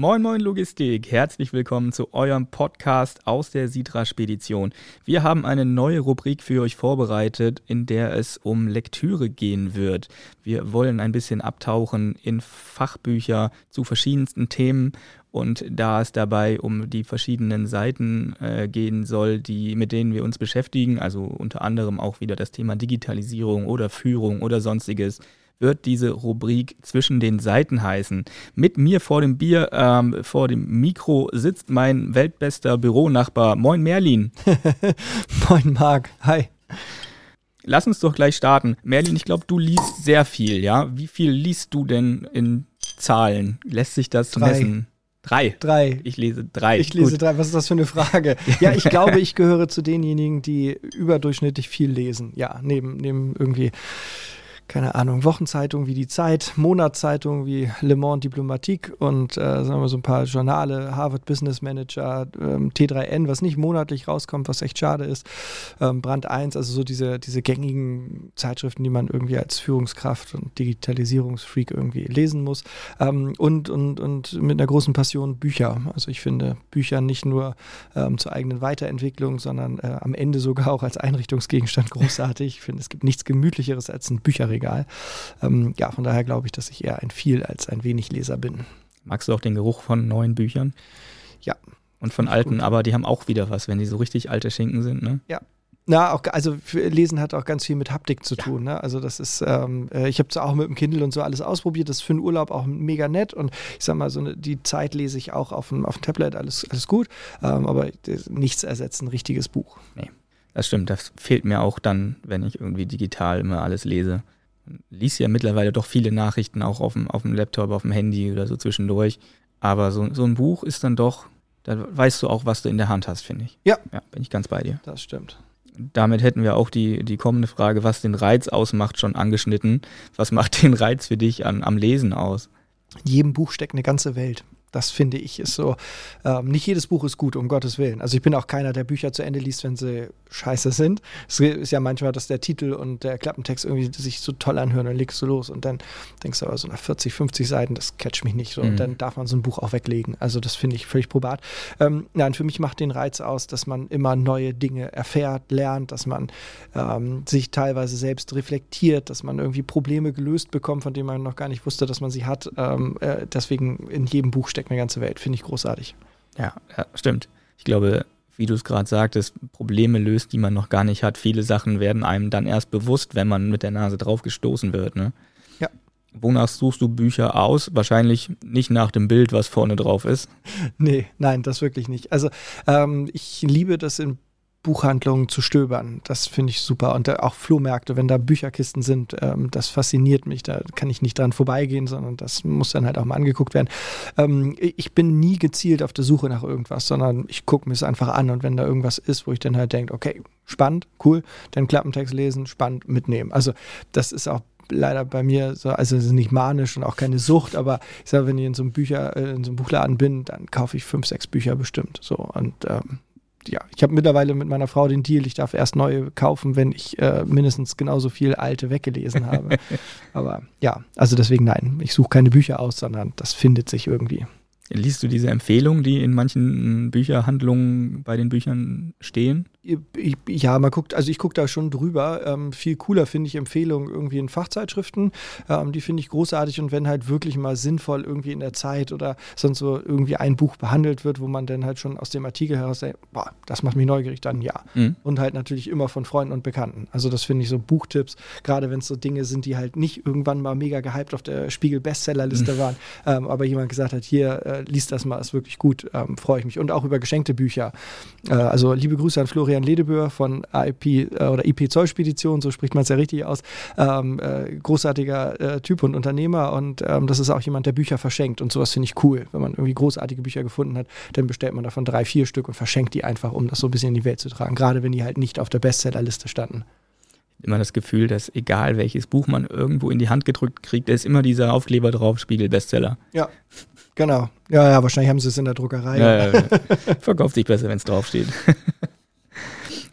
Moin Moin Logistik, herzlich willkommen zu eurem Podcast aus der Sitra Spedition. Wir haben eine neue Rubrik für euch vorbereitet, in der es um Lektüre gehen wird. Wir wollen ein bisschen abtauchen in Fachbücher zu verschiedensten Themen und da es dabei um die verschiedenen Seiten äh, gehen soll, die, mit denen wir uns beschäftigen, also unter anderem auch wieder das Thema Digitalisierung oder Führung oder sonstiges, wird diese Rubrik zwischen den Seiten heißen. Mit mir vor dem Bier, ähm, vor dem Mikro sitzt mein weltbester Büronachbar. Moin Merlin. Moin Marc. Hi. Lass uns doch gleich starten. Merlin, ich glaube, du liest sehr viel, ja? Wie viel liest du denn in Zahlen? Lässt sich das drei. messen? Drei. Drei. Ich lese drei. Ich lese Gut. drei. Was ist das für eine Frage? Ja, ich glaube, ich gehöre zu denjenigen, die überdurchschnittlich viel lesen. Ja, neben, neben irgendwie keine Ahnung, Wochenzeitungen wie die Zeit, Monatszeitungen wie Le Monde Diplomatique und äh, sagen wir so ein paar Journale, Harvard Business Manager, ähm, T3N, was nicht monatlich rauskommt, was echt schade ist, ähm, Brand 1, also so diese, diese gängigen Zeitschriften, die man irgendwie als Führungskraft und Digitalisierungsfreak irgendwie lesen muss ähm, und, und, und mit einer großen Passion Bücher. Also ich finde Bücher nicht nur ähm, zur eigenen Weiterentwicklung, sondern äh, am Ende sogar auch als Einrichtungsgegenstand großartig. Ich finde, es gibt nichts Gemütlicheres als ein Bücherregal egal. Ähm, ja, von daher glaube ich, dass ich eher ein viel als ein wenig Leser bin. Magst du auch den Geruch von neuen Büchern? Ja. Und von alten, gut. aber die haben auch wieder was, wenn die so richtig alte Schinken sind, ne? Ja, na, auch, also Lesen hat auch ganz viel mit Haptik zu tun. Ja. Ne? Also das ist, ähm, äh, ich habe es auch mit dem Kindle und so alles ausprobiert. Das ist für einen Urlaub auch mega nett. Und ich sag mal, so eine, die Zeit lese ich auch auf dem, auf dem Tablet, alles, alles gut. Ähm, aber nichts ersetzt ein richtiges Buch. Nee, das stimmt. Das fehlt mir auch dann, wenn ich irgendwie digital immer alles lese liest ja mittlerweile doch viele Nachrichten auch auf dem, auf dem Laptop, auf dem Handy oder so zwischendurch. Aber so, so ein Buch ist dann doch, da weißt du auch, was du in der Hand hast, finde ich. Ja. Ja, bin ich ganz bei dir. Das stimmt. Damit hätten wir auch die, die kommende Frage, was den Reiz ausmacht, schon angeschnitten. Was macht den Reiz für dich an, am Lesen aus? In jedem Buch steckt eine ganze Welt. Das finde ich ist so. Ähm, nicht jedes Buch ist gut, um Gottes Willen. Also ich bin auch keiner, der Bücher zu Ende liest, wenn sie scheiße sind. Es ist ja manchmal, dass der Titel und der Klappentext irgendwie sich so toll anhören, dann legst du los und dann denkst du aber so nach 40, 50 Seiten, das catcht mich nicht so. Mhm. Und dann darf man so ein Buch auch weglegen. Also das finde ich völlig probat. Ähm, nein, für mich macht den Reiz aus, dass man immer neue Dinge erfährt, lernt, dass man ähm, sich teilweise selbst reflektiert, dass man irgendwie Probleme gelöst bekommt, von denen man noch gar nicht wusste, dass man sie hat. Ähm, äh, deswegen in jedem Buch steckt steckt eine ganze Welt. Finde ich großartig. Ja, ja, stimmt. Ich glaube, wie du es gerade sagtest, Probleme löst, die man noch gar nicht hat. Viele Sachen werden einem dann erst bewusst, wenn man mit der Nase drauf gestoßen wird. Ne? Ja. Wonach suchst du Bücher aus? Wahrscheinlich nicht nach dem Bild, was vorne drauf ist. Nee, nein, das wirklich nicht. Also ähm, ich liebe das in Buchhandlungen zu stöbern. Das finde ich super. Und auch Flohmärkte, wenn da Bücherkisten sind, ähm, das fasziniert mich. Da kann ich nicht dran vorbeigehen, sondern das muss dann halt auch mal angeguckt werden. Ähm, ich bin nie gezielt auf der Suche nach irgendwas, sondern ich gucke mir es einfach an. Und wenn da irgendwas ist, wo ich dann halt denke, okay, spannend, cool, dann Klappentext lesen, spannend, mitnehmen. Also das ist auch leider bei mir so, also es ist nicht manisch und auch keine Sucht, aber ich sage, wenn ich in so einem Bücher, äh, in so einem Buchladen bin, dann kaufe ich fünf, sechs Bücher bestimmt. So und ähm, ja, ich habe mittlerweile mit meiner Frau den Deal, ich darf erst neue kaufen, wenn ich äh, mindestens genauso viel alte weggelesen habe. Aber ja, also deswegen nein, ich suche keine Bücher aus, sondern das findet sich irgendwie. Liest du diese Empfehlungen, die in manchen Bücherhandlungen bei den Büchern stehen? Ja, man guckt, also ich gucke da schon drüber. Ähm, viel cooler finde ich Empfehlungen irgendwie in Fachzeitschriften. Ähm, die finde ich großartig und wenn halt wirklich mal sinnvoll irgendwie in der Zeit oder sonst so irgendwie ein Buch behandelt wird, wo man dann halt schon aus dem Artikel heraus denkt, boah, das macht mich neugierig, dann ja. Mhm. Und halt natürlich immer von Freunden und Bekannten. Also das finde ich so Buchtipps, gerade wenn es so Dinge sind, die halt nicht irgendwann mal mega gehypt auf der Spiegel-Bestsellerliste mhm. waren, ähm, aber jemand gesagt hat, hier, äh, liest das mal, ist wirklich gut, ähm, freue ich mich. Und auch über geschenkte Bücher. Äh, also liebe Grüße an Florian Florian Ledeböhr von IP äh, oder IP Zollspedition, so spricht man es ja richtig aus. Ähm, äh, großartiger äh, Typ und Unternehmer und ähm, das ist auch jemand, der Bücher verschenkt und sowas finde ich cool. Wenn man irgendwie großartige Bücher gefunden hat, dann bestellt man davon drei, vier Stück und verschenkt die einfach, um das so ein bisschen in die Welt zu tragen. Gerade wenn die halt nicht auf der Bestsellerliste standen immer das Gefühl, dass egal welches Buch man irgendwo in die Hand gedrückt kriegt, da ist immer dieser Aufkleber drauf, Spiegel Bestseller. Ja, genau. Ja, ja, wahrscheinlich haben sie es in der Druckerei. Ja, ja, ja. Verkauft sich besser, wenn es draufsteht.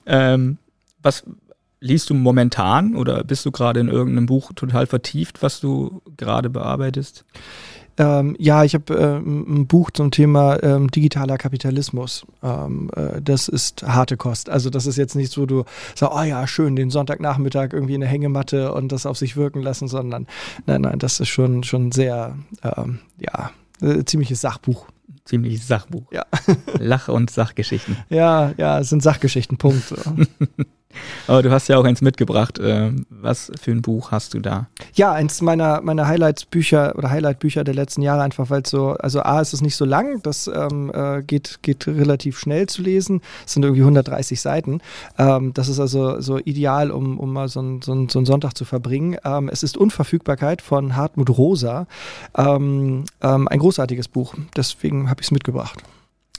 Ähm, was liest du momentan oder bist du gerade in irgendeinem Buch total vertieft, was du gerade bearbeitest? Ähm, ja, ich habe äh, ein Buch zum Thema ähm, digitaler Kapitalismus. Ähm, äh, das ist harte Kost. Also das ist jetzt nicht so, du sagst, oh ja, schön, den Sonntagnachmittag irgendwie in der Hängematte und das auf sich wirken lassen, sondern nein, nein, das ist schon, schon sehr, ähm, ja, äh, ziemliches Sachbuch. Ziemliches Sachbuch. Ja. Lach- und Sachgeschichten. Ja, ja, es sind Sachgeschichten, Punkt. Aber du hast ja auch eins mitgebracht. Ähm, was für ein Buch hast du da? Ja, eins meiner, meiner Highlights-Bücher oder Highlight-Bücher der letzten Jahre, einfach weil es so, also A, ist es nicht so lang, das ähm, äh, geht, geht relativ schnell zu lesen. Es sind irgendwie 130 Seiten. Ähm, das ist also so ideal, um, um mal so, ein, so, ein, so einen Sonntag zu verbringen. Ähm, es ist Unverfügbarkeit von Hartmut Rosa. Ähm, ähm, ein großartiges Buch. Deswegen habe ich es mitgebracht.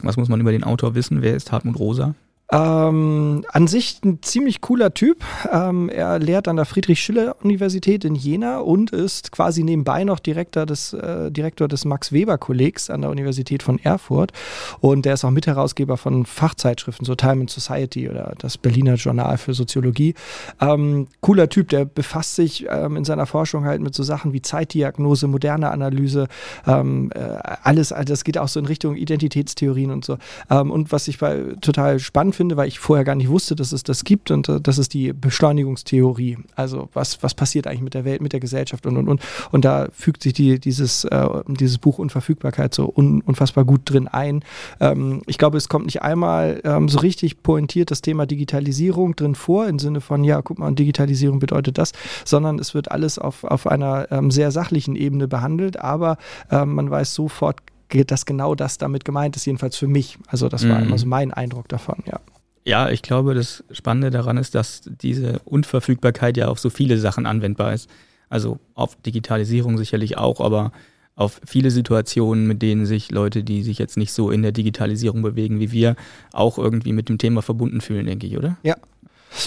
Was muss man über den Autor wissen? Wer ist Hartmut Rosa? Ähm, an sich ein ziemlich cooler Typ. Ähm, er lehrt an der Friedrich-Schiller-Universität in Jena und ist quasi nebenbei noch Direktor des, äh, Direktor des Max-Weber-Kollegs an der Universität von Erfurt. Und der ist auch Mitherausgeber von Fachzeitschriften, so Time and Society oder das Berliner Journal für Soziologie. Ähm, cooler Typ, der befasst sich ähm, in seiner Forschung halt mit so Sachen wie Zeitdiagnose, moderne Analyse, ähm, äh, alles, das geht auch so in Richtung Identitätstheorien und so. Ähm, und was ich bei, total spannend finde, weil ich vorher gar nicht wusste, dass es das gibt und äh, das ist die Beschleunigungstheorie. Also was, was passiert eigentlich mit der Welt, mit der Gesellschaft und und und. Und da fügt sich die, dieses, äh, dieses Buch Unverfügbarkeit so un, unfassbar gut drin ein. Ähm, ich glaube, es kommt nicht einmal ähm, so richtig pointiert das Thema Digitalisierung drin vor, im Sinne von, ja, guck mal, Digitalisierung bedeutet das, sondern es wird alles auf, auf einer ähm, sehr sachlichen Ebene behandelt, aber ähm, man weiß sofort, dass genau das damit gemeint ist, jedenfalls für mich. Also das war mhm. immer so mein Eindruck davon, ja. Ja, ich glaube, das Spannende daran ist, dass diese Unverfügbarkeit ja auf so viele Sachen anwendbar ist. Also auf Digitalisierung sicherlich auch, aber auf viele Situationen, mit denen sich Leute, die sich jetzt nicht so in der Digitalisierung bewegen wie wir, auch irgendwie mit dem Thema verbunden fühlen, denke ich, oder? Ja,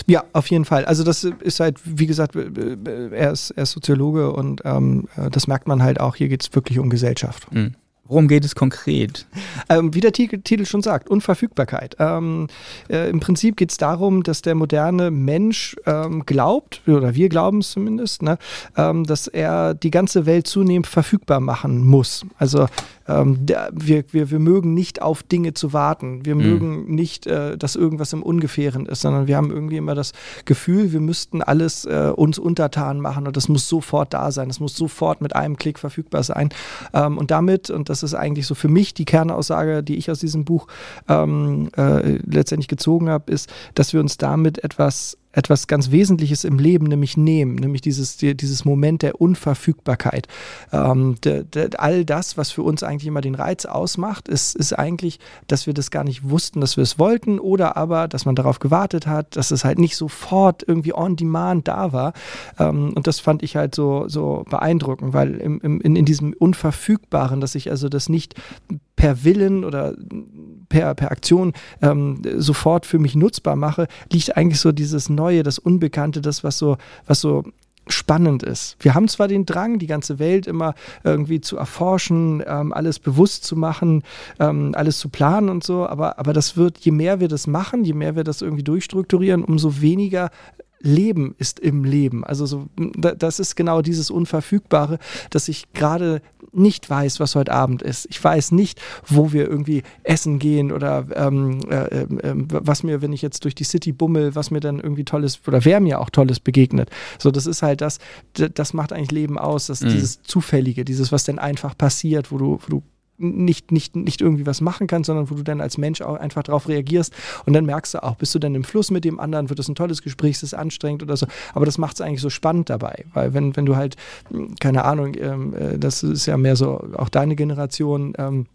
ja, auf jeden Fall. Also das ist halt, wie gesagt, er ist, er ist Soziologe und ähm, das merkt man halt auch, hier geht es wirklich um Gesellschaft. Mhm. Worum geht es konkret? Ähm, wie der Titel schon sagt, Unverfügbarkeit. Ähm, äh, Im Prinzip geht es darum, dass der moderne Mensch ähm, glaubt, oder wir glauben es zumindest, ne, ähm, dass er die ganze Welt zunehmend verfügbar machen muss. Also ähm, der, wir, wir, wir mögen nicht auf Dinge zu warten. Wir mhm. mögen nicht, äh, dass irgendwas im Ungefähren ist, sondern wir haben irgendwie immer das Gefühl, wir müssten alles äh, uns untertan machen und das muss sofort da sein. Das muss sofort mit einem Klick verfügbar sein. Ähm, und damit, und das ist eigentlich so für mich die Kernaussage, die ich aus diesem Buch ähm, äh, letztendlich gezogen habe, ist, dass wir uns damit etwas etwas ganz Wesentliches im Leben nämlich nehmen, nämlich dieses, dieses Moment der Unverfügbarkeit. Ähm, de, de, all das, was für uns eigentlich immer den Reiz ausmacht, ist, ist eigentlich, dass wir das gar nicht wussten, dass wir es wollten oder aber, dass man darauf gewartet hat, dass es halt nicht sofort irgendwie on demand da war. Ähm, und das fand ich halt so, so beeindruckend, weil im, im, in, in diesem Unverfügbaren, dass ich also das nicht per Willen oder per, per Aktion ähm, sofort für mich nutzbar mache, liegt eigentlich so dieses Neue, das Unbekannte, das, was so, was so spannend ist. Wir haben zwar den Drang, die ganze Welt immer irgendwie zu erforschen, ähm, alles bewusst zu machen, ähm, alles zu planen und so, aber, aber das wird, je mehr wir das machen, je mehr wir das irgendwie durchstrukturieren, umso weniger Leben ist im Leben. Also so, das ist genau dieses Unverfügbare, dass ich gerade nicht weiß, was heute Abend ist. Ich weiß nicht, wo wir irgendwie essen gehen oder ähm, äh, äh, was mir, wenn ich jetzt durch die City bummel, was mir dann irgendwie tolles oder wer mir auch tolles begegnet. So, das ist halt das, das macht eigentlich Leben aus, dass mhm. dieses Zufällige, dieses, was denn einfach passiert, wo du, wo du nicht, nicht, nicht irgendwie was machen kannst, sondern wo du dann als Mensch auch einfach darauf reagierst und dann merkst du auch, bist du dann im Fluss mit dem anderen, wird es ein tolles Gespräch, ist es anstrengend oder so. Aber das macht es eigentlich so spannend dabei, weil wenn, wenn du halt, keine Ahnung, ähm, äh, das ist ja mehr so auch deine Generation, ähm,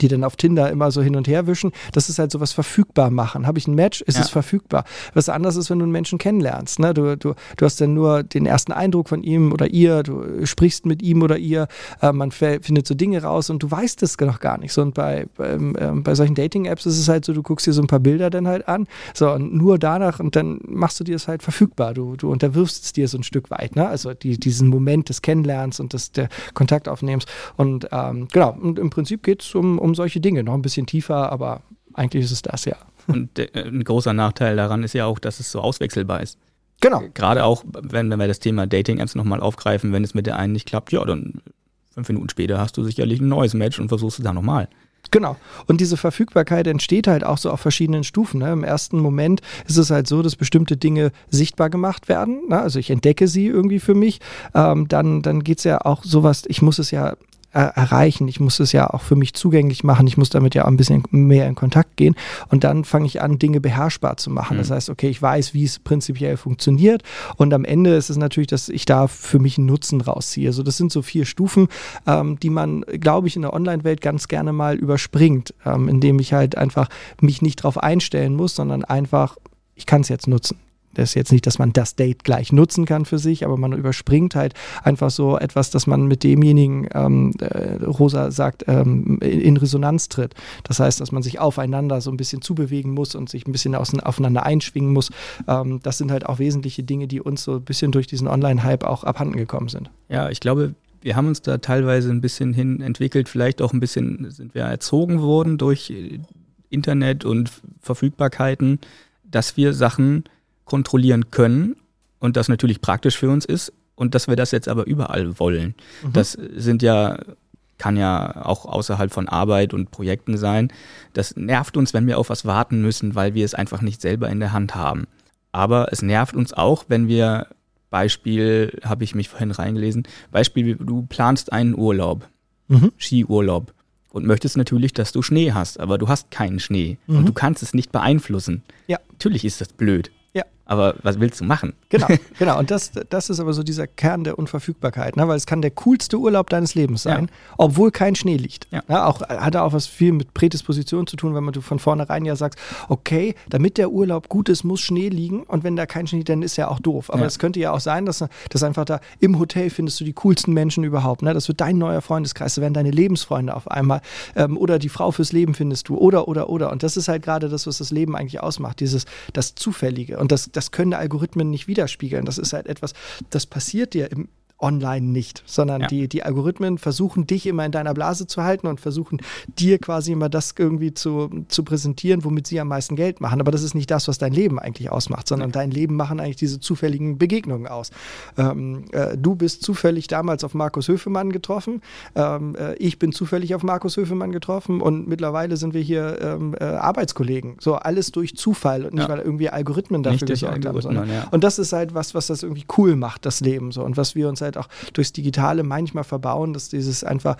die dann auf Tinder immer so hin und her wischen. Das ist halt sowas verfügbar machen. Habe ich ein Match, ist ja. es verfügbar. Was anderes ist, wenn du einen Menschen kennenlernst. Ne? Du, du, du hast dann nur den ersten Eindruck von ihm oder ihr, du sprichst mit ihm oder ihr, äh, man findet so Dinge raus und du weißt es noch gar nicht. So, und bei, ähm, ähm, bei solchen Dating-Apps ist es halt so, du guckst dir so ein paar Bilder dann halt an, so und nur danach und dann machst du dir es halt verfügbar. Du, du unterwirfst es dir so ein Stück weit. Ne? Also die, diesen Moment des Kennenlernens und des der Kontaktaufnehmens. Und ähm, genau, und im Prinzip geht es um um solche Dinge. Noch ein bisschen tiefer, aber eigentlich ist es das, ja. Und äh, ein großer Nachteil daran ist ja auch, dass es so auswechselbar ist. Genau. Gerade auch, wenn, wenn wir das Thema Dating-Apps nochmal aufgreifen, wenn es mit der einen nicht klappt, ja, dann fünf Minuten später hast du sicherlich ein neues Match und versuchst es dann nochmal. Genau. Und diese Verfügbarkeit entsteht halt auch so auf verschiedenen Stufen. Ne? Im ersten Moment ist es halt so, dass bestimmte Dinge sichtbar gemacht werden. Ne? Also ich entdecke sie irgendwie für mich. Ähm, dann dann geht es ja auch sowas, ich muss es ja erreichen. Ich muss es ja auch für mich zugänglich machen. Ich muss damit ja auch ein bisschen mehr in Kontakt gehen. Und dann fange ich an, Dinge beherrschbar zu machen. Mhm. Das heißt, okay, ich weiß, wie es prinzipiell funktioniert. Und am Ende ist es natürlich, dass ich da für mich einen Nutzen rausziehe. Also das sind so vier Stufen, ähm, die man, glaube ich, in der Online-Welt ganz gerne mal überspringt, ähm, indem ich halt einfach mich nicht darauf einstellen muss, sondern einfach, ich kann es jetzt nutzen. Das ist jetzt nicht, dass man das Date gleich nutzen kann für sich, aber man überspringt halt einfach so etwas, dass man mit demjenigen, ähm, äh, Rosa sagt, ähm, in Resonanz tritt. Das heißt, dass man sich aufeinander so ein bisschen zubewegen muss und sich ein bisschen aufeinander einschwingen muss. Ähm, das sind halt auch wesentliche Dinge, die uns so ein bisschen durch diesen Online-Hype auch abhanden gekommen sind. Ja, ich glaube, wir haben uns da teilweise ein bisschen hin entwickelt, vielleicht auch ein bisschen sind wir erzogen worden durch Internet und Verfügbarkeiten, dass wir Sachen kontrollieren können und das natürlich praktisch für uns ist und dass wir das jetzt aber überall wollen. Mhm. Das sind ja kann ja auch außerhalb von Arbeit und Projekten sein. Das nervt uns, wenn wir auf was warten müssen, weil wir es einfach nicht selber in der Hand haben. Aber es nervt uns auch, wenn wir Beispiel, habe ich mich vorhin reingelesen, Beispiel, du planst einen Urlaub, mhm. Skiurlaub und möchtest natürlich, dass du Schnee hast, aber du hast keinen Schnee mhm. und du kannst es nicht beeinflussen. Ja. Natürlich ist das blöd. Aber was willst du machen? Genau, genau. Und das, das ist aber so dieser Kern der Unverfügbarkeit, ne? weil es kann der coolste Urlaub deines Lebens sein, ja. obwohl kein Schnee liegt. Ja. Ja, auch, hat auch was viel mit Prädisposition zu tun, wenn man du von vornherein ja sagst, okay, damit der Urlaub gut ist, muss Schnee liegen und wenn da kein Schnee, dann ist ja auch doof. Aber es könnte ja auch sein, dass, dass einfach da im Hotel findest du die coolsten Menschen überhaupt. Ne? Das wird dein neuer Freundeskreis, das werden deine Lebensfreunde auf einmal ähm, oder die Frau fürs Leben findest du oder, oder, oder. Und das ist halt gerade das, was das Leben eigentlich ausmacht, dieses, das Zufällige. Und das, das können Algorithmen nicht widerspiegeln. Das ist halt etwas, das passiert dir im online nicht, sondern ja. die, die Algorithmen versuchen dich immer in deiner Blase zu halten und versuchen dir quasi immer das irgendwie zu, zu präsentieren, womit sie am meisten Geld machen. Aber das ist nicht das, was dein Leben eigentlich ausmacht, sondern ja. dein Leben machen eigentlich diese zufälligen Begegnungen aus. Ähm, äh, du bist zufällig damals auf Markus Höfemann getroffen, ähm, äh, ich bin zufällig auf Markus Höfemann getroffen und mittlerweile sind wir hier ähm, äh, Arbeitskollegen. So alles durch Zufall und nicht, ja. weil irgendwie Algorithmen dafür gesorgt haben. Sondern, und das ist halt was, was das irgendwie cool macht, das Leben so und was wir uns halt auch durchs Digitale manchmal verbauen, dass dieses einfach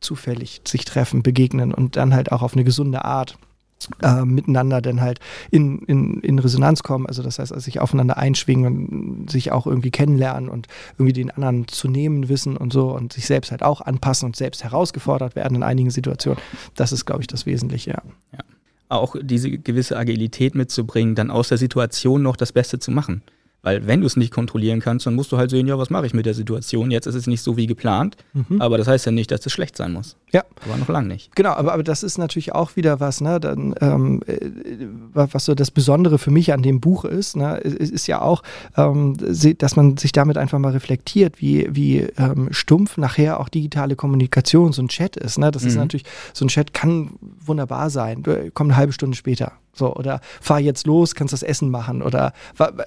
zufällig sich treffen, begegnen und dann halt auch auf eine gesunde Art. Äh, miteinander dann halt in, in, in Resonanz kommen, also das heißt, also sich aufeinander einschwingen und sich auch irgendwie kennenlernen und irgendwie den anderen zu nehmen wissen und so und sich selbst halt auch anpassen und selbst herausgefordert werden in einigen Situationen. Das ist, glaube ich, das Wesentliche. Ja. ja. Auch diese gewisse Agilität mitzubringen, dann aus der Situation noch das Beste zu machen. Weil wenn du es nicht kontrollieren kannst, dann musst du halt sehen, ja, was mache ich mit der Situation? Jetzt ist es nicht so wie geplant, mhm. aber das heißt ja nicht, dass es schlecht sein muss. Ja. Aber noch lange nicht. Genau, aber, aber das ist natürlich auch wieder was, ne? Dann, ähm, äh, was so das Besondere für mich an dem Buch ist, ne? ist, ist ja auch, ähm, dass man sich damit einfach mal reflektiert, wie, wie ähm, stumpf nachher auch digitale Kommunikation, so ein Chat ist. Ne? Das mhm. ist natürlich, so ein Chat kann wunderbar sein, kommt eine halbe Stunde später. So, oder fahr jetzt los, kannst das Essen machen oder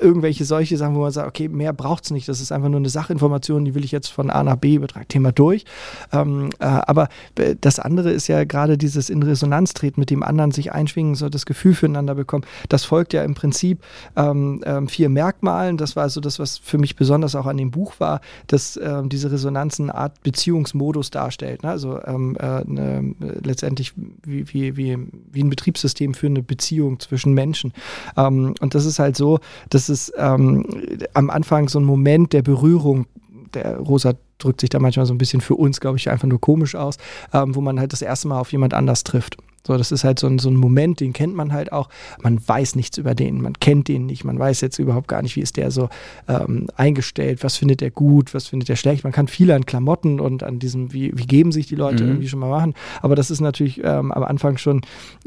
irgendwelche solche Sachen, wo man sagt, okay, mehr braucht es nicht. Das ist einfach nur eine Sachinformation, die will ich jetzt von A nach B übertragen, Thema durch. Ähm, äh, aber äh, das andere ist ja gerade dieses in Resonanz treten, mit dem anderen sich einschwingen, so das Gefühl füreinander bekommen. Das folgt ja im Prinzip ähm, ähm, vier Merkmalen. Das war so das, was für mich besonders auch an dem Buch war, dass ähm, diese Resonanz eine Art Beziehungsmodus darstellt. Ne? Also ähm, äh, eine, letztendlich wie, wie, wie, wie ein Betriebssystem für eine Beziehung Beziehung zwischen Menschen. Ähm, und das ist halt so, dass es ähm, am Anfang so ein Moment der Berührung, der Rosa drückt sich da manchmal so ein bisschen für uns, glaube ich, einfach nur komisch aus, ähm, wo man halt das erste Mal auf jemand anders trifft. So, das ist halt so ein, so ein Moment, den kennt man halt auch. Man weiß nichts über den, man kennt den nicht, man weiß jetzt überhaupt gar nicht, wie ist der so ähm, eingestellt, was findet er gut, was findet er schlecht. Man kann viel an Klamotten und an diesem, wie, wie geben sich die Leute mhm. irgendwie schon mal machen. Aber das ist natürlich ähm, am Anfang schon,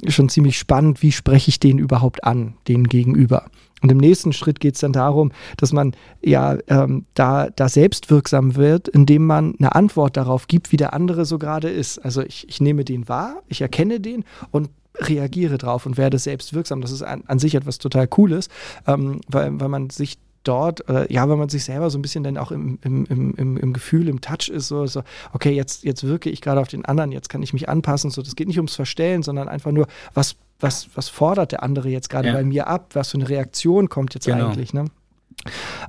schon ziemlich spannend, wie spreche ich den überhaupt an, den gegenüber. Und im nächsten Schritt geht es dann darum, dass man ja ähm, da, da selbst wirksam wird, indem man eine Antwort darauf gibt, wie der andere so gerade ist. Also ich, ich nehme den wahr, ich erkenne den und reagiere drauf und werde selbst wirksam. Das ist an, an sich etwas total Cooles, ähm, weil, weil man sich dort, äh, ja, wenn man sich selber so ein bisschen dann auch im, im, im, im Gefühl, im Touch ist, so, so okay, jetzt, jetzt wirke ich gerade auf den anderen, jetzt kann ich mich anpassen. So, das geht nicht ums Verstellen, sondern einfach nur, was, was, was fordert der andere jetzt gerade ja. bei mir ab? Was für eine Reaktion kommt jetzt genau. eigentlich? Ne?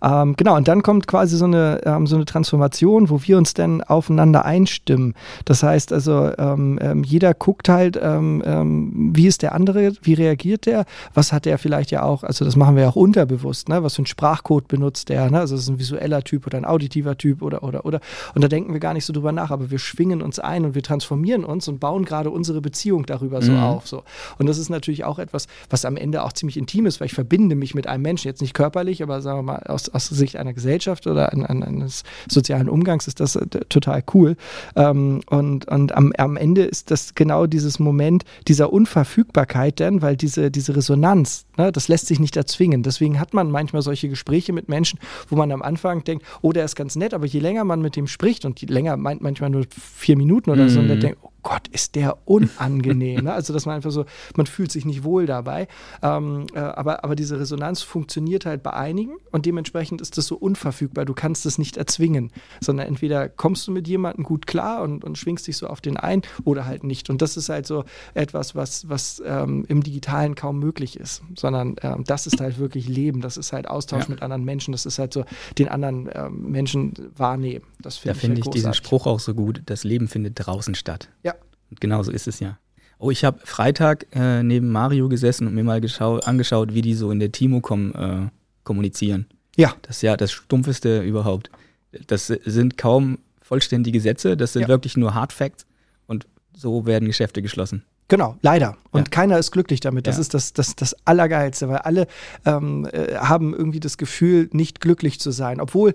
Ähm, genau, und dann kommt quasi so eine, ähm, so eine Transformation, wo wir uns dann aufeinander einstimmen. Das heißt also, ähm, ähm jeder guckt halt, ähm, ähm, wie ist der andere, wie reagiert der, was hat der vielleicht ja auch, also das machen wir ja auch unterbewusst, ne? was für einen Sprachcode benutzt der, ne? also ist ein visueller Typ oder ein auditiver Typ oder, oder, oder. Und da denken wir gar nicht so drüber nach, aber wir schwingen uns ein und wir transformieren uns und bauen gerade unsere Beziehung darüber so mhm. auf. So. Und das ist natürlich auch etwas, was am Ende auch ziemlich intim ist, weil ich verbinde mich mit einem Menschen, jetzt nicht körperlich, aber sagen wir mal, aus, aus Sicht einer Gesellschaft oder an, an, eines sozialen Umgangs ist das äh, total cool. Ähm, und und am, am Ende ist das genau dieses Moment dieser Unverfügbarkeit denn, weil diese, diese Resonanz, ne, das lässt sich nicht erzwingen. Deswegen hat man manchmal solche Gespräche mit Menschen, wo man am Anfang denkt, oh, der ist ganz nett, aber je länger man mit dem spricht und je länger meint manchmal nur vier Minuten oder so, und der mhm. denkt, oh Gott, ist der unangenehm. ne? Also, dass man einfach so, man fühlt sich nicht wohl dabei. Ähm, äh, aber, aber diese Resonanz funktioniert halt bei einigen und dementsprechend ist das so unverfügbar. Du kannst es nicht erzwingen, sondern entweder kommst du mit jemandem gut klar und, und schwingst dich so auf den ein oder halt nicht. Und das ist halt so etwas, was, was ähm, im Digitalen kaum möglich ist, sondern ähm, das ist halt wirklich Leben. Das ist halt Austausch ja. mit anderen Menschen. Das ist halt so den anderen ähm, Menschen wahrnehmen. Das find da finde ich, find ich diesen Spruch auch so gut. Das Leben findet draußen statt. Ja, genau so ist es ja. Oh, ich habe Freitag äh, neben Mario gesessen und mir mal angeschaut, wie die so in der Timocom äh, kommunizieren. Ja. Das ist ja das Stumpfeste überhaupt. Das sind kaum vollständige Sätze, das sind ja. wirklich nur Hard Facts und so werden Geschäfte geschlossen. Genau, leider. Und ja. keiner ist glücklich damit. Das ja. ist das, das, das Allergeilste, weil alle ähm, äh, haben irgendwie das Gefühl, nicht glücklich zu sein. Obwohl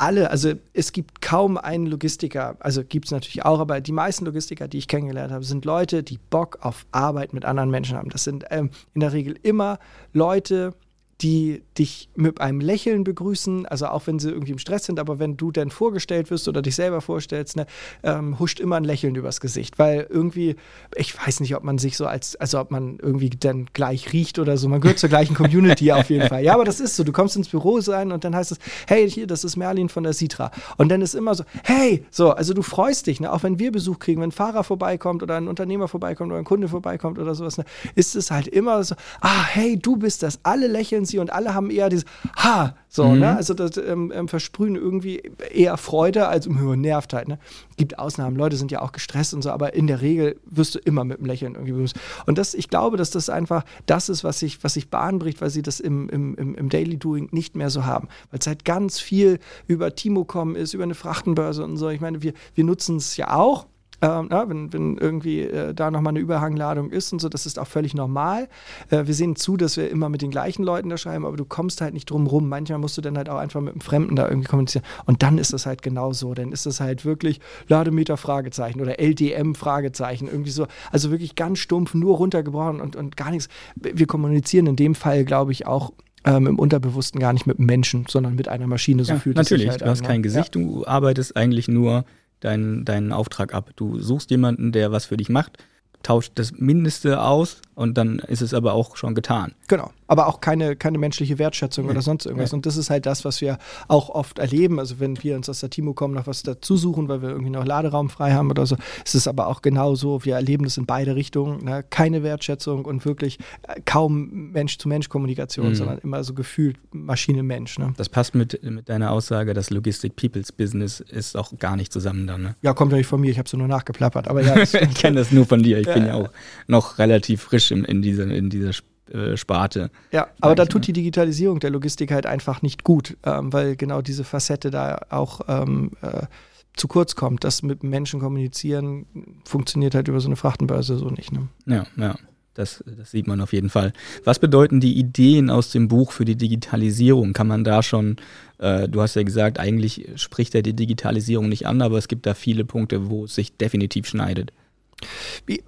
alle, also es gibt kaum einen Logistiker, also gibt es natürlich auch, aber die meisten Logistiker, die ich kennengelernt habe, sind Leute, die Bock auf Arbeit mit anderen Menschen haben. Das sind ähm, in der Regel immer Leute, die dich mit einem Lächeln begrüßen, also auch wenn sie irgendwie im Stress sind, aber wenn du dann vorgestellt wirst oder dich selber vorstellst, ne, ähm, huscht immer ein Lächeln übers Gesicht, weil irgendwie, ich weiß nicht, ob man sich so als, also ob man irgendwie dann gleich riecht oder so, man gehört zur gleichen Community auf jeden Fall. Ja, aber das ist so, du kommst ins Büro sein und dann heißt es, hey, hier, das ist Merlin von der Citra. Und dann ist immer so, hey, so, also du freust dich, ne, auch wenn wir Besuch kriegen, wenn ein Fahrer vorbeikommt oder ein Unternehmer vorbeikommt oder ein Kunde vorbeikommt oder sowas, ne, ist es halt immer so, ah, hey, du bist das, alle lächeln sie und alle haben eher dieses Ha, so, ne? mhm. ne? Also das ähm, ähm, versprühen irgendwie eher Freude als um nervt halt, ne? Gibt Ausnahmen, Leute sind ja auch gestresst und so, aber in der Regel wirst du immer mit einem Lächeln irgendwie begrüßt. Und das, ich glaube, dass das einfach das ist, was sich, was sich Bahn bricht, weil sie das im, im, im, Daily Doing nicht mehr so haben. Weil es halt ganz viel über Timocom ist, über eine Frachtenbörse und so. Ich meine, wir, wir nutzen es ja auch, ähm, ja, wenn, wenn irgendwie äh, da nochmal eine Überhangladung ist und so, das ist auch völlig normal. Äh, wir sehen zu, dass wir immer mit den gleichen Leuten da schreiben, aber du kommst halt nicht drum rum. Manchmal musst du dann halt auch einfach mit einem Fremden da irgendwie kommunizieren. Und dann ist das halt genauso. Dann ist das halt wirklich Lademeter Fragezeichen oder LDM Fragezeichen. Irgendwie so. Also wirklich ganz stumpf, nur runtergebrochen und, und gar nichts. Wir kommunizieren in dem Fall, glaube ich, auch ähm, im Unterbewussten gar nicht mit Menschen, sondern mit einer Maschine. So ja, fühlt natürlich. halt du hast an, kein ne? Gesicht, ja. du arbeitest eigentlich nur deinen, deinen Auftrag ab. Du suchst jemanden, der was für dich macht, tauscht das Mindeste aus und dann ist es aber auch schon getan. Genau aber auch keine, keine menschliche Wertschätzung nee. oder sonst irgendwas. Nee. Und das ist halt das, was wir auch oft erleben. Also wenn wir uns aus der Timo kommen, noch was dazu suchen, weil wir irgendwie noch Laderaum frei haben oder so, ist es aber auch genauso. Wir erleben das in beide Richtungen. Ne? Keine Wertschätzung und wirklich äh, kaum Mensch-zu-Mensch-Kommunikation, mhm. sondern immer so gefühlt Maschine-Mensch. Ne? Das passt mit, mit deiner Aussage, dass Logistik People's Business ist auch gar nicht zusammen dann. Ne? Ja, kommt ja nicht von mir, ich habe es nur nachgeplappert. Aber ja, ich kenne das nur von dir. Ich ja, bin ja auch noch relativ frisch in, in dieser, in dieser äh, Sparte. Ja, aber da tut die Digitalisierung der Logistik halt einfach nicht gut, ähm, weil genau diese Facette da auch ähm, äh, zu kurz kommt. Das mit Menschen kommunizieren funktioniert halt über so eine Frachtenbörse so nicht. Ne? Ja, ja. Das, das, sieht man auf jeden Fall. Was bedeuten die Ideen aus dem Buch für die Digitalisierung? Kann man da schon, äh, du hast ja gesagt, eigentlich spricht er die Digitalisierung nicht an, aber es gibt da viele Punkte, wo es sich definitiv schneidet.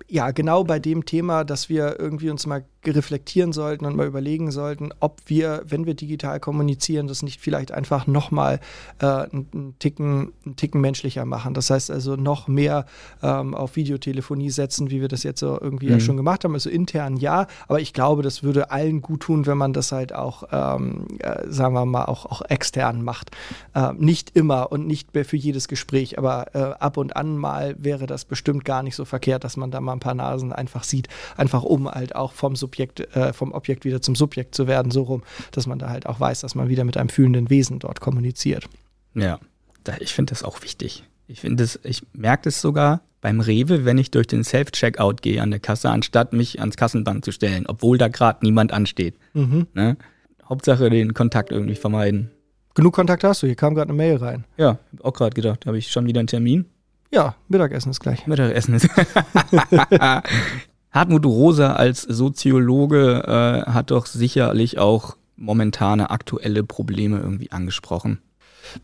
Ja, genau bei dem Thema, dass wir irgendwie uns mal reflektieren sollten und mal überlegen sollten, ob wir, wenn wir digital kommunizieren, das nicht vielleicht einfach nochmal äh, einen, Ticken, einen Ticken menschlicher machen. Das heißt also noch mehr ähm, auf Videotelefonie setzen, wie wir das jetzt so irgendwie mhm. ja schon gemacht haben. Also intern ja, aber ich glaube, das würde allen gut tun, wenn man das halt auch, ähm, äh, sagen wir mal, auch, auch extern macht. Äh, nicht immer und nicht mehr für jedes Gespräch, aber äh, ab und an mal wäre das bestimmt gar nicht so verkehrt, dass man da mal ein paar Nasen einfach sieht, einfach um halt auch vom Subjekt äh, vom Objekt wieder zum Subjekt zu werden, so rum, dass man da halt auch weiß, dass man wieder mit einem fühlenden Wesen dort kommuniziert. Ja, ich finde das auch wichtig. Ich finde es, ich merke das sogar beim Rewe, wenn ich durch den Self-Checkout gehe an der Kasse, anstatt mich ans Kassenband zu stellen, obwohl da gerade niemand ansteht. Mhm. Ne? Hauptsache den Kontakt irgendwie vermeiden. Genug Kontakt hast du, hier kam gerade eine Mail rein. Ja, auch gerade gedacht, habe ich schon wieder einen Termin. Ja, Mittagessen ist gleich. Mittagessen ist. Hartmut Rosa als Soziologe äh, hat doch sicherlich auch momentane aktuelle Probleme irgendwie angesprochen.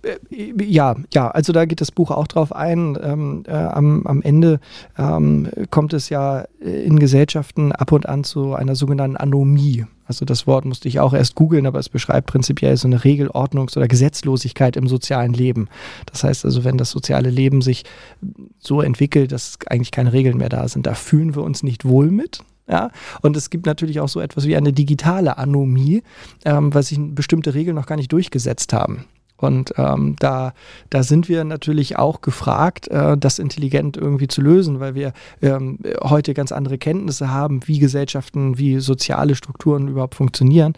Äh, ja, ja, also da geht das Buch auch drauf ein. Ähm, äh, am, am Ende ähm, kommt es ja in Gesellschaften ab und an zu einer sogenannten Anomie. Also das Wort musste ich auch erst googeln, aber es beschreibt prinzipiell so eine Regelordnungs- oder Gesetzlosigkeit im sozialen Leben. Das heißt also, wenn das soziale Leben sich so entwickelt, dass eigentlich keine Regeln mehr da sind, da fühlen wir uns nicht wohl mit. Ja, und es gibt natürlich auch so etwas wie eine digitale Anomie, ähm, weil sich bestimmte Regeln noch gar nicht durchgesetzt haben. Und ähm, da, da sind wir natürlich auch gefragt, äh, das intelligent irgendwie zu lösen, weil wir ähm, heute ganz andere Kenntnisse haben, wie Gesellschaften, wie soziale Strukturen überhaupt funktionieren.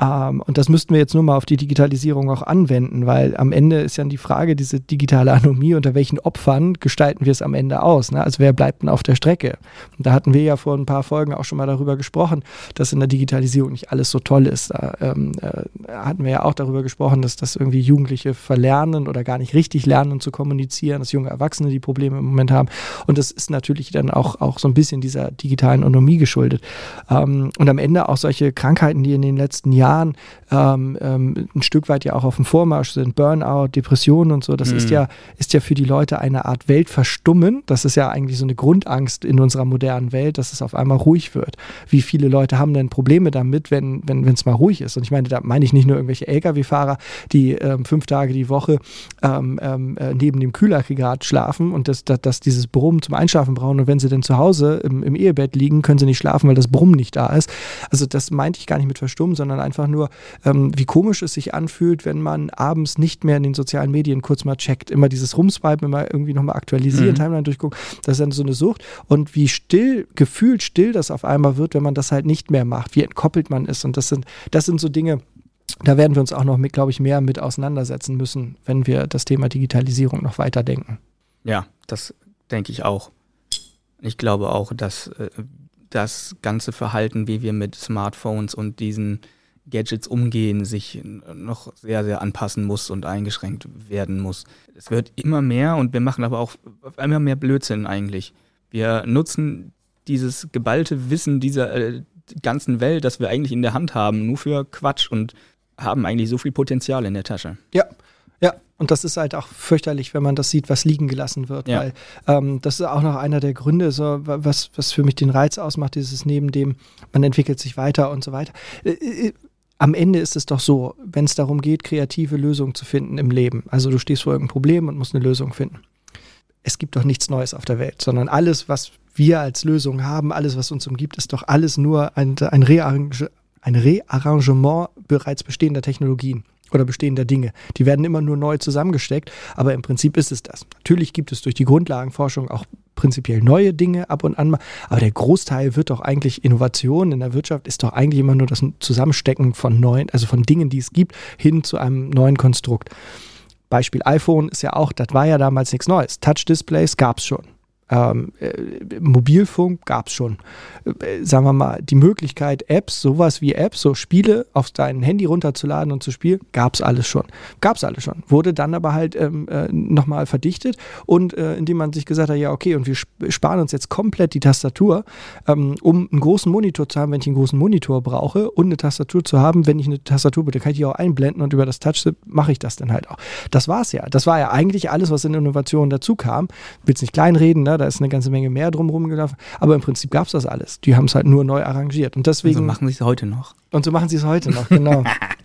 Ähm, und das müssten wir jetzt nur mal auf die Digitalisierung auch anwenden, weil am Ende ist ja die Frage, diese digitale Anomie, unter welchen Opfern gestalten wir es am Ende aus? Ne? Also wer bleibt denn auf der Strecke? Und da hatten wir ja vor ein paar Folgen auch schon mal darüber gesprochen, dass in der Digitalisierung nicht alles so toll ist. Da ähm, äh, hatten wir ja auch darüber gesprochen, dass das irgendwie Jugendliche verlernen oder gar nicht richtig lernen zu kommunizieren, dass junge Erwachsene die Probleme im Moment haben. Und das ist natürlich dann auch, auch so ein bisschen dieser digitalen Anomie geschuldet. Ähm, und am Ende auch solche Krankheiten, die in den letzten Jahren Jahren ähm, ähm, ein Stück weit ja auch auf dem Vormarsch sind, Burnout, Depressionen und so, das mhm. ist ja, ist ja für die Leute eine Art Weltverstummen. Das ist ja eigentlich so eine Grundangst in unserer modernen Welt, dass es auf einmal ruhig wird. Wie viele Leute haben denn Probleme damit, wenn es wenn, mal ruhig ist? Und ich meine, da meine ich nicht nur irgendwelche Lkw-Fahrer, die ähm, fünf Tage die Woche ähm, ähm, äh, neben dem Kühlaggregat schlafen und das, das, das dieses Brummen zum Einschlafen brauchen. Und wenn sie dann zu Hause im, im Ehebett liegen, können sie nicht schlafen, weil das Brummen nicht da ist. Also das meinte ich gar nicht mit verstummen, sondern einfach einfach nur, ähm, wie komisch es sich anfühlt, wenn man abends nicht mehr in den sozialen Medien kurz mal checkt. Immer dieses Rumswipen, immer irgendwie nochmal aktualisieren, mhm. Timeline durchgucken. Das ist dann so eine Sucht. Und wie still, gefühlt still das auf einmal wird, wenn man das halt nicht mehr macht, wie entkoppelt man ist. Und das sind, das sind so Dinge, da werden wir uns auch noch, glaube ich, mehr mit auseinandersetzen müssen, wenn wir das Thema Digitalisierung noch weiter denken. Ja, das denke ich auch. Ich glaube auch, dass äh, das ganze Verhalten, wie wir mit Smartphones und diesen Gadgets umgehen, sich noch sehr, sehr anpassen muss und eingeschränkt werden muss. Es wird immer mehr und wir machen aber auch immer mehr Blödsinn eigentlich. Wir nutzen dieses geballte Wissen dieser äh, ganzen Welt, das wir eigentlich in der Hand haben, nur für Quatsch und haben eigentlich so viel Potenzial in der Tasche. Ja, ja, und das ist halt auch fürchterlich, wenn man das sieht, was liegen gelassen wird. Ja. Weil ähm, das ist auch noch einer der Gründe, so, was, was für mich den Reiz ausmacht, dieses neben dem, man entwickelt sich weiter und so weiter. Am Ende ist es doch so, wenn es darum geht, kreative Lösungen zu finden im Leben. Also du stehst vor irgendeinem Problem und musst eine Lösung finden. Es gibt doch nichts Neues auf der Welt, sondern alles, was wir als Lösung haben, alles, was uns umgibt, ist doch alles nur ein, ein, Rearrange, ein Rearrangement bereits bestehender Technologien oder bestehender Dinge. Die werden immer nur neu zusammengesteckt, aber im Prinzip ist es das. Natürlich gibt es durch die Grundlagenforschung auch prinzipiell neue Dinge ab und an mal, aber der Großteil wird doch eigentlich Innovation in der Wirtschaft ist doch eigentlich immer nur das Zusammenstecken von neuen, also von Dingen, die es gibt, hin zu einem neuen Konstrukt. Beispiel iPhone ist ja auch, das war ja damals nichts Neues. Touch-Displays gab es schon. Ähm, äh, Mobilfunk gab es schon. Äh, sagen wir mal, die Möglichkeit, Apps, sowas wie Apps, so Spiele auf dein Handy runterzuladen und zu spielen, gab es alles schon. Gab es alles schon. Wurde dann aber halt ähm, äh, nochmal verdichtet und äh, indem man sich gesagt hat, ja, okay, und wir sparen uns jetzt komplett die Tastatur, ähm, um einen großen Monitor zu haben, wenn ich einen großen Monitor brauche und eine Tastatur zu haben, wenn ich eine Tastatur bitte, kann ich die auch einblenden und über das Touch mache ich das dann halt auch. Das war's ja. Das war ja eigentlich alles, was in Innovation dazu kam. Willst nicht kleinreden, ne? Da ist eine ganze Menge mehr drumherum gelaufen. Aber im Prinzip gab es das alles. Die haben es halt nur neu arrangiert. Und deswegen. Und so machen sie es heute noch. Und so machen sie es heute noch, genau.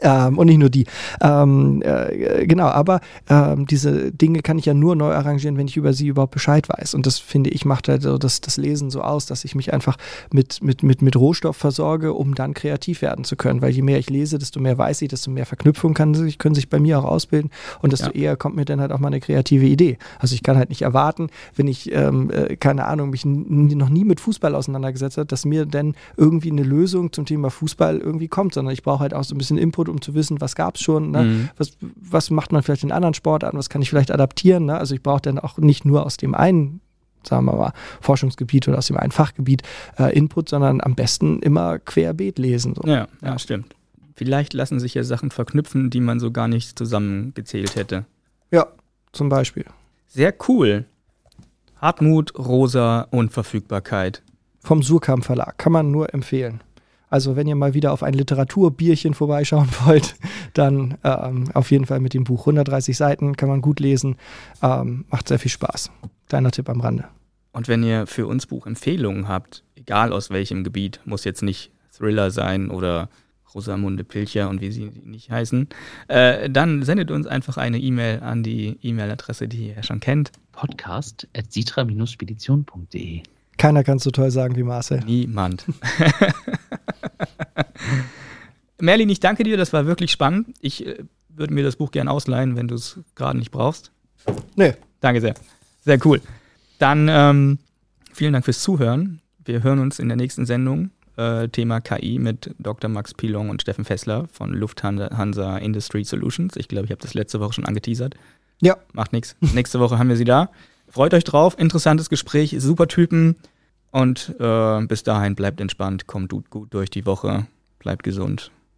Ähm, und nicht nur die. Ähm, äh, genau, aber ähm, diese Dinge kann ich ja nur neu arrangieren, wenn ich über sie überhaupt Bescheid weiß. Und das finde ich, macht halt so das, das Lesen so aus, dass ich mich einfach mit, mit, mit, mit Rohstoff versorge, um dann kreativ werden zu können. Weil je mehr ich lese, desto mehr weiß ich, desto mehr Verknüpfungen kann, können sich bei mir auch ausbilden und desto ja. eher kommt mir dann halt auch mal eine kreative Idee. Also ich kann halt nicht erwarten, wenn ich, ähm, äh, keine Ahnung, mich noch nie mit Fußball auseinandergesetzt habe, dass mir dann irgendwie eine Lösung zum Thema Fußball irgendwie kommt, sondern ich brauche halt auch so ein bisschen Input Input, um zu wissen, was gab es schon, ne? mhm. was, was macht man vielleicht in anderen Sportarten, was kann ich vielleicht adaptieren. Ne? Also ich brauche dann auch nicht nur aus dem einen sagen wir mal, Forschungsgebiet oder aus dem einen Fachgebiet äh, Input, sondern am besten immer querbeet lesen. So. Ja, ja, stimmt. Vielleicht lassen sich ja Sachen verknüpfen, die man so gar nicht zusammengezählt hätte. Ja, zum Beispiel. Sehr cool. Hartmut, Rosa und Verfügbarkeit. Vom Surkamp Verlag. Kann man nur empfehlen. Also wenn ihr mal wieder auf ein Literaturbierchen vorbeischauen wollt, dann ähm, auf jeden Fall mit dem Buch. 130 Seiten, kann man gut lesen, ähm, macht sehr viel Spaß. Kleiner Tipp am Rande. Und wenn ihr für uns Buchempfehlungen habt, egal aus welchem Gebiet, muss jetzt nicht Thriller sein oder Rosamunde Pilcher und wie sie nicht heißen, äh, dann sendet uns einfach eine E-Mail an die E-Mail-Adresse, die ihr ja schon kennt. Podcast at sitra-spedition.de Keiner kann es so toll sagen wie Marcel. Niemand. Merlin, ich danke dir, das war wirklich spannend. Ich äh, würde mir das Buch gerne ausleihen, wenn du es gerade nicht brauchst. Nee. Danke sehr. Sehr cool. Dann ähm, vielen Dank fürs Zuhören. Wir hören uns in der nächsten Sendung. Äh, Thema KI mit Dr. Max Pilong und Steffen Fessler von Lufthansa Industry Solutions. Ich glaube, ich habe das letzte Woche schon angeteasert. Ja. Macht nichts. Nächste Woche haben wir sie da. Freut euch drauf. Interessantes Gespräch. Super Typen. Und äh, bis dahin bleibt entspannt, kommt gut durch die Woche, bleibt gesund